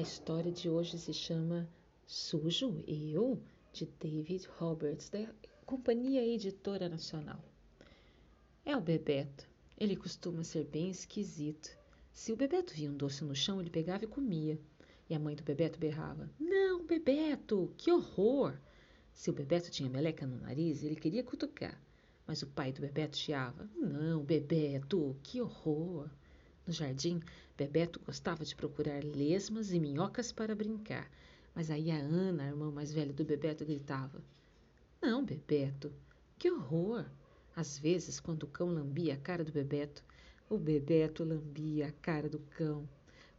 A história de hoje se chama Sujo Eu, de David Roberts, da Companhia Editora Nacional. É o Bebeto. Ele costuma ser bem esquisito. Se o Bebeto via um doce no chão, ele pegava e comia. E a mãe do Bebeto berrava: Não, Bebeto, que horror! Se o Bebeto tinha meleca no nariz, ele queria cutucar. Mas o pai do Bebeto chiava: Não, Bebeto, que horror! No jardim, Bebeto gostava de procurar lesmas e minhocas para brincar, mas aí a Ana, a irmã mais velha do Bebeto, gritava: Não, Bebeto, que horror! Às vezes, quando o cão lambia a cara do Bebeto, o Bebeto lambia a cara do cão.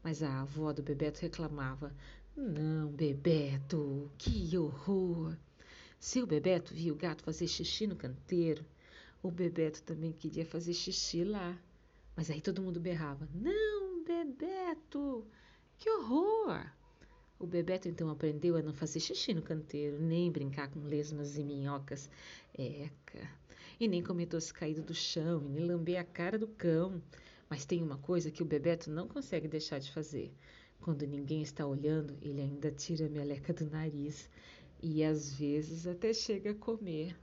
Mas a avó do Bebeto reclamava: Não, Bebeto, que horror! Se o Bebeto via o gato fazer xixi no canteiro, o Bebeto também queria fazer xixi lá. Mas aí todo mundo berrava: Não, Bebeto! Que horror! O Bebeto então aprendeu a não fazer xixi no canteiro, nem brincar com lesmas e minhocas. Eca! E nem comer doce caído do chão, e nem lamber a cara do cão. Mas tem uma coisa que o Bebeto não consegue deixar de fazer. Quando ninguém está olhando, ele ainda tira a meleca do nariz. E às vezes até chega a comer.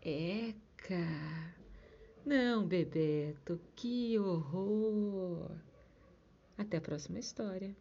Eca! Não, Bebeto, que horror! Até a próxima história.